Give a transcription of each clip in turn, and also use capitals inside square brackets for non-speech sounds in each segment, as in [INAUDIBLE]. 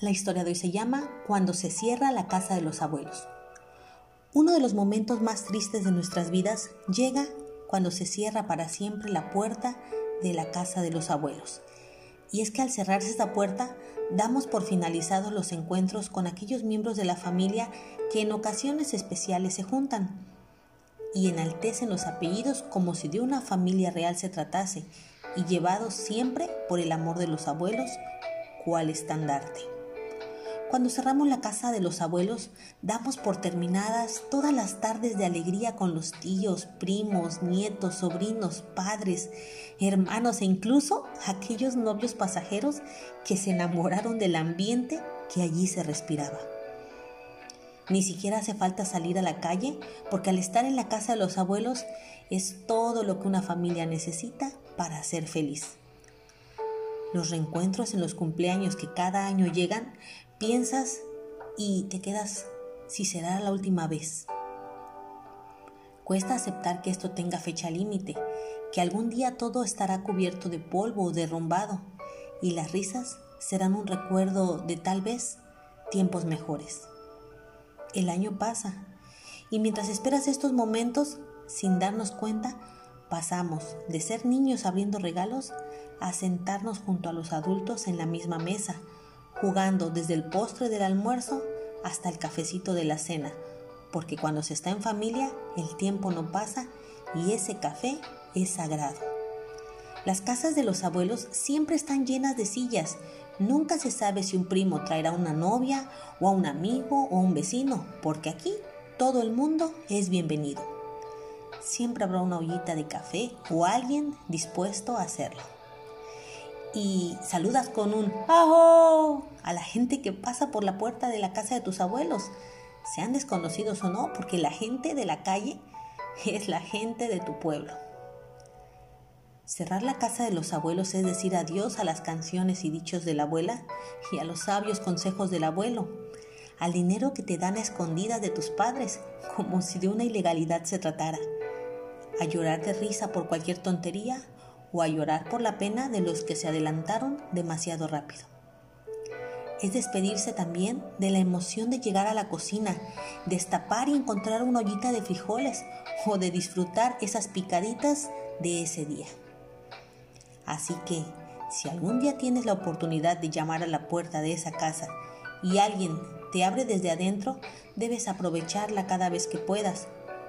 La historia de hoy se llama Cuando se cierra la casa de los abuelos. Uno de los momentos más tristes de nuestras vidas llega cuando se cierra para siempre la puerta de la casa de los abuelos. Y es que al cerrarse esta puerta, damos por finalizados los encuentros con aquellos miembros de la familia que en ocasiones especiales se juntan y enaltecen los apellidos como si de una familia real se tratase y llevados siempre por el amor de los abuelos cual estandarte. Cuando cerramos la casa de los abuelos, damos por terminadas todas las tardes de alegría con los tíos, primos, nietos, sobrinos, padres, hermanos e incluso aquellos novios pasajeros que se enamoraron del ambiente que allí se respiraba. Ni siquiera hace falta salir a la calle porque al estar en la casa de los abuelos es todo lo que una familia necesita para ser feliz los reencuentros en los cumpleaños que cada año llegan, piensas y te quedas si será la última vez. Cuesta aceptar que esto tenga fecha límite, que algún día todo estará cubierto de polvo o derrumbado y las risas serán un recuerdo de tal vez tiempos mejores. El año pasa y mientras esperas estos momentos, sin darnos cuenta, pasamos de ser niños abriendo regalos a sentarnos junto a los adultos en la misma mesa, jugando desde el postre del almuerzo hasta el cafecito de la cena, porque cuando se está en familia el tiempo no pasa y ese café es sagrado. Las casas de los abuelos siempre están llenas de sillas. Nunca se sabe si un primo traerá una novia o a un amigo o un vecino, porque aquí todo el mundo es bienvenido. Siempre habrá una ollita de café o alguien dispuesto a hacerlo y saludas con un ¡Ajo! a la gente que pasa por la puerta de la casa de tus abuelos, sean desconocidos o no, porque la gente de la calle [LAUGHS] es la gente de tu pueblo. Cerrar la casa de los abuelos es decir adiós a las canciones y dichos de la abuela y a los sabios consejos del abuelo, al dinero que te dan a escondidas de tus padres, como si de una ilegalidad se tratara, a llorar de risa por cualquier tontería o a llorar por la pena de los que se adelantaron demasiado rápido. Es despedirse también de la emoción de llegar a la cocina, destapar y encontrar una ollita de frijoles o de disfrutar esas picaditas de ese día. Así que, si algún día tienes la oportunidad de llamar a la puerta de esa casa y alguien te abre desde adentro, debes aprovecharla cada vez que puedas,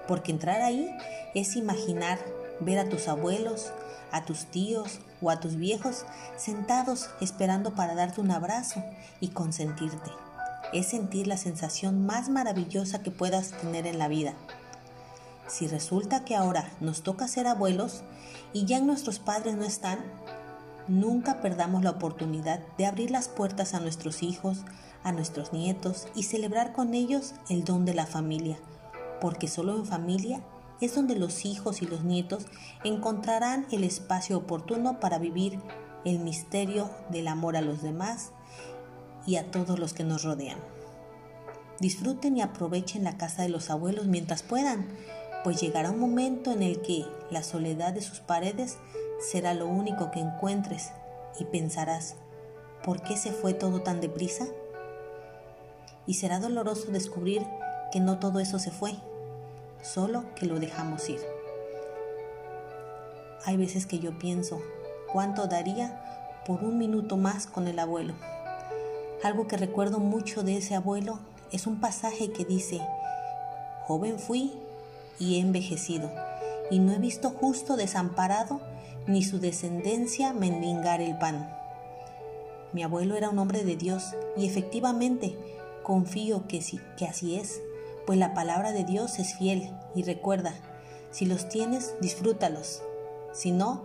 porque entrar ahí es imaginar ver a tus abuelos, a tus tíos o a tus viejos sentados esperando para darte un abrazo y consentirte. Es sentir la sensación más maravillosa que puedas tener en la vida. Si resulta que ahora nos toca ser abuelos y ya nuestros padres no están, nunca perdamos la oportunidad de abrir las puertas a nuestros hijos, a nuestros nietos y celebrar con ellos el don de la familia, porque solo en familia es donde los hijos y los nietos encontrarán el espacio oportuno para vivir el misterio del amor a los demás y a todos los que nos rodean. Disfruten y aprovechen la casa de los abuelos mientras puedan, pues llegará un momento en el que la soledad de sus paredes será lo único que encuentres y pensarás, ¿por qué se fue todo tan deprisa? Y será doloroso descubrir que no todo eso se fue solo que lo dejamos ir. Hay veces que yo pienso, ¿cuánto daría por un minuto más con el abuelo? Algo que recuerdo mucho de ese abuelo es un pasaje que dice, joven fui y he envejecido, y no he visto justo desamparado ni su descendencia mendigar el pan. Mi abuelo era un hombre de Dios y efectivamente confío que, sí, que así es pues la palabra de Dios es fiel y recuerda, si los tienes, disfrútalos, si no,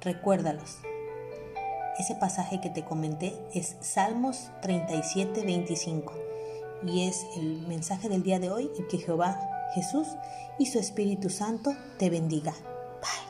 recuérdalos. Ese pasaje que te comenté es Salmos 37, 25 y es el mensaje del día de hoy y que Jehová, Jesús y su Espíritu Santo te bendiga. Bye.